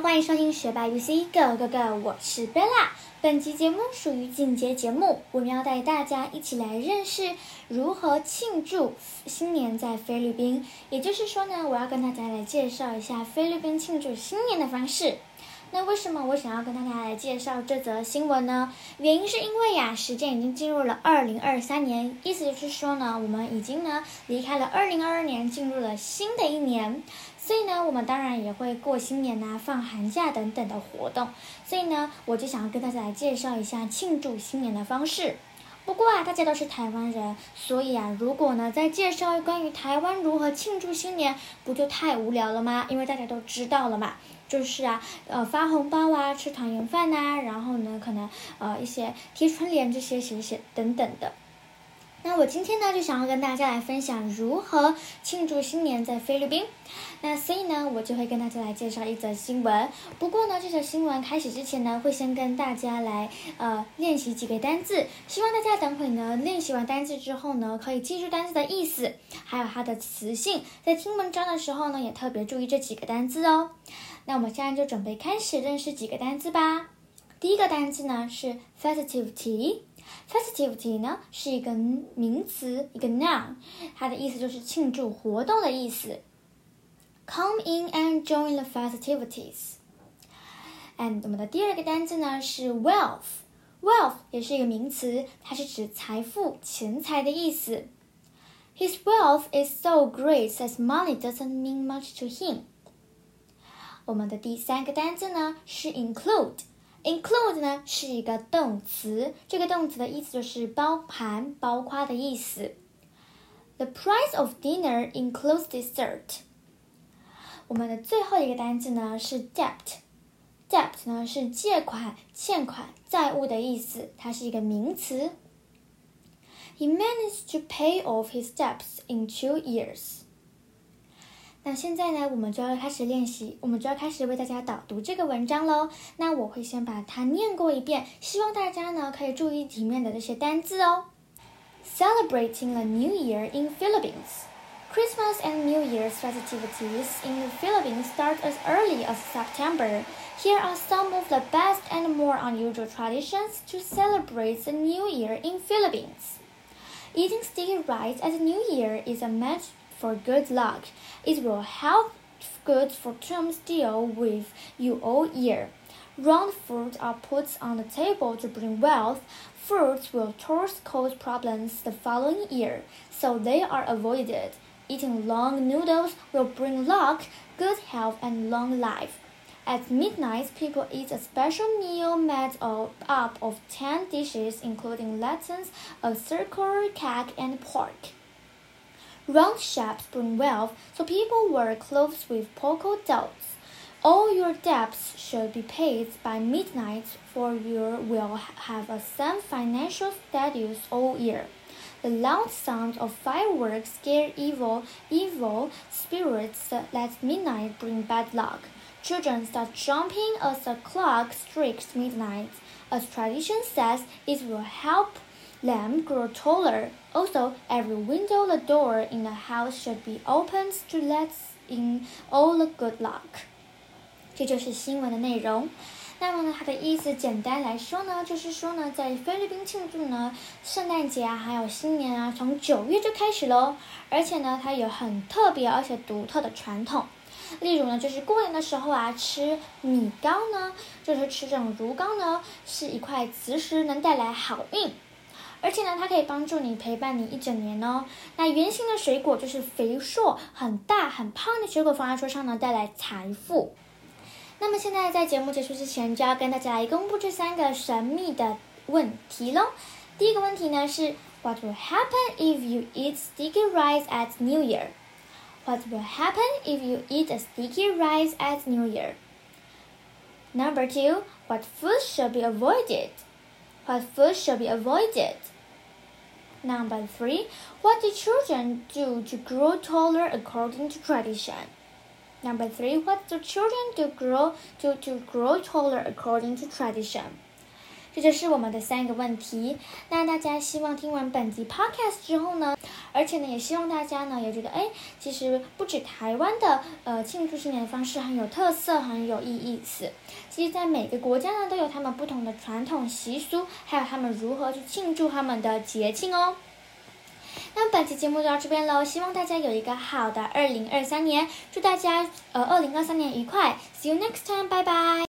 欢迎收听学霸 UC Go Go Go，我是 Bella。本期节目属于进阶节目，我们要带大家一起来认识如何庆祝新年在菲律宾。也就是说呢，我要跟大家来介绍一下菲律宾庆祝新年的方式。那为什么我想要跟大家来介绍这则新闻呢？原因是因为呀，时间已经进入了二零二三年，意思就是说呢，我们已经呢离开了二零二二年，进入了新的一年。所以呢，我们当然也会过新年呐、放寒假等等的活动。所以呢，我就想要跟大家来介绍一下庆祝新年的方式。不过啊，大家都是台湾人，所以啊，如果呢再介绍关于台湾如何庆祝新年，不就太无聊了吗？因为大家都知道了嘛。就是啊，呃，发红包啊，吃团圆饭呐，然后呢，可能呃一些贴春联这些、写写等等的。那我今天呢，就想要跟大家来分享如何庆祝新年在菲律宾。那所以呢，我就会跟大家来介绍一则新闻。不过呢，这则新闻开始之前呢，会先跟大家来呃练习几个单字。希望大家等会呢练习完单字之后呢，可以记住单字的意思，还有它的词性。在听文章的时候呢，也特别注意这几个单字哦。那我们现在就准备开始认识几个单词吧。第一个单词呢是 festivity festivity，festivity 呢是一个名词，一个 noun，它的意思就是庆祝活动的意思。Come in and join the festivities。And 我们的第二个单词呢是 wealth，wealth 也是一个名词，它是指财富、钱财的意思。His wealth is so great that money doesn't mean much to him。我们的第三个单词呢是 Include 呢是一个动词，这个动词的意思就是包含、包括的意思。The price of dinner includes dessert。我们的最后一个单词呢是 debt，debt 呢是借款、欠款、债务的意思，它是一个名词。He managed to pay off his debts in two years. 那现在呢，我们就要开始练习，我们就要开始为大家导读这个文章喽。那我会先把它念过一遍，希望大家呢可以注意里面的这些单字哦。Celebrating the New Year in Philippines. Christmas and New Year's festivities in the Philippines start as early as September. Here are some of the best and more unusual traditions to celebrate the New Year in Philippines. Eating sticky rice at the New Year is a match for good luck. It will help good fortune deal with you all year. Round fruit are put on the table to bring wealth. Fruits will cause problems the following year, so they are avoided. Eating long noodles will bring luck, good health, and long life. At midnight, people eat a special meal made up of 10 dishes, including lanterns, a circular cake, and pork. Round shapes bring wealth, so people wear clothes with polka dots. All your debts should be paid by midnight, for you will have a sound financial status all year. The loud sound of fireworks scare evil, evil spirits at midnight bring bad luck. Children start jumping as the clock strikes midnight. As tradition says, it will help Lamb grow taller. Also, every window the door in the house should be opened to let in all the good luck. 这就是新闻的内容。那么呢，它的意思简单来说呢，就是说呢，在菲律宾庆祝呢圣诞节啊，还有新年啊，从九月就开始喽。而且呢，它有很特别而且独特的传统。例如呢，就是过年的时候啊，吃米糕呢，就是吃这种如糕呢，是一块磁石，能带来好运。而且呢，它可以帮助你陪伴你一整年哦。那圆形的水果就是肥硕、很大、很胖的水果，放在桌上呢，带来财富。那么现在在节目结束之前，就要跟大家来公布这三个神秘的问题喽。第一个问题呢是：What will happen if you eat sticky rice at New Year? What will happen if you eat a sticky rice at New Year? Number two, what food should be avoided? What food should be avoided? Number three, what do children do to grow taller according to tradition? Number three, what do children do grow to to grow taller according to tradition? 这就是我们的三个问题。那大家希望听完本集 podcast 之后呢， 而且呢，也希望大家呢也觉得，哎，其实不止台湾的呃庆祝新年的方式很有特色，很有意意思。其实，在每个国家呢，都有他们不同的传统习俗，还有他们如何去庆祝他们的节庆哦。那本期节目就到这边喽，希望大家有一个好的二零二三年，祝大家呃二零二三年愉快，See you next time，拜拜。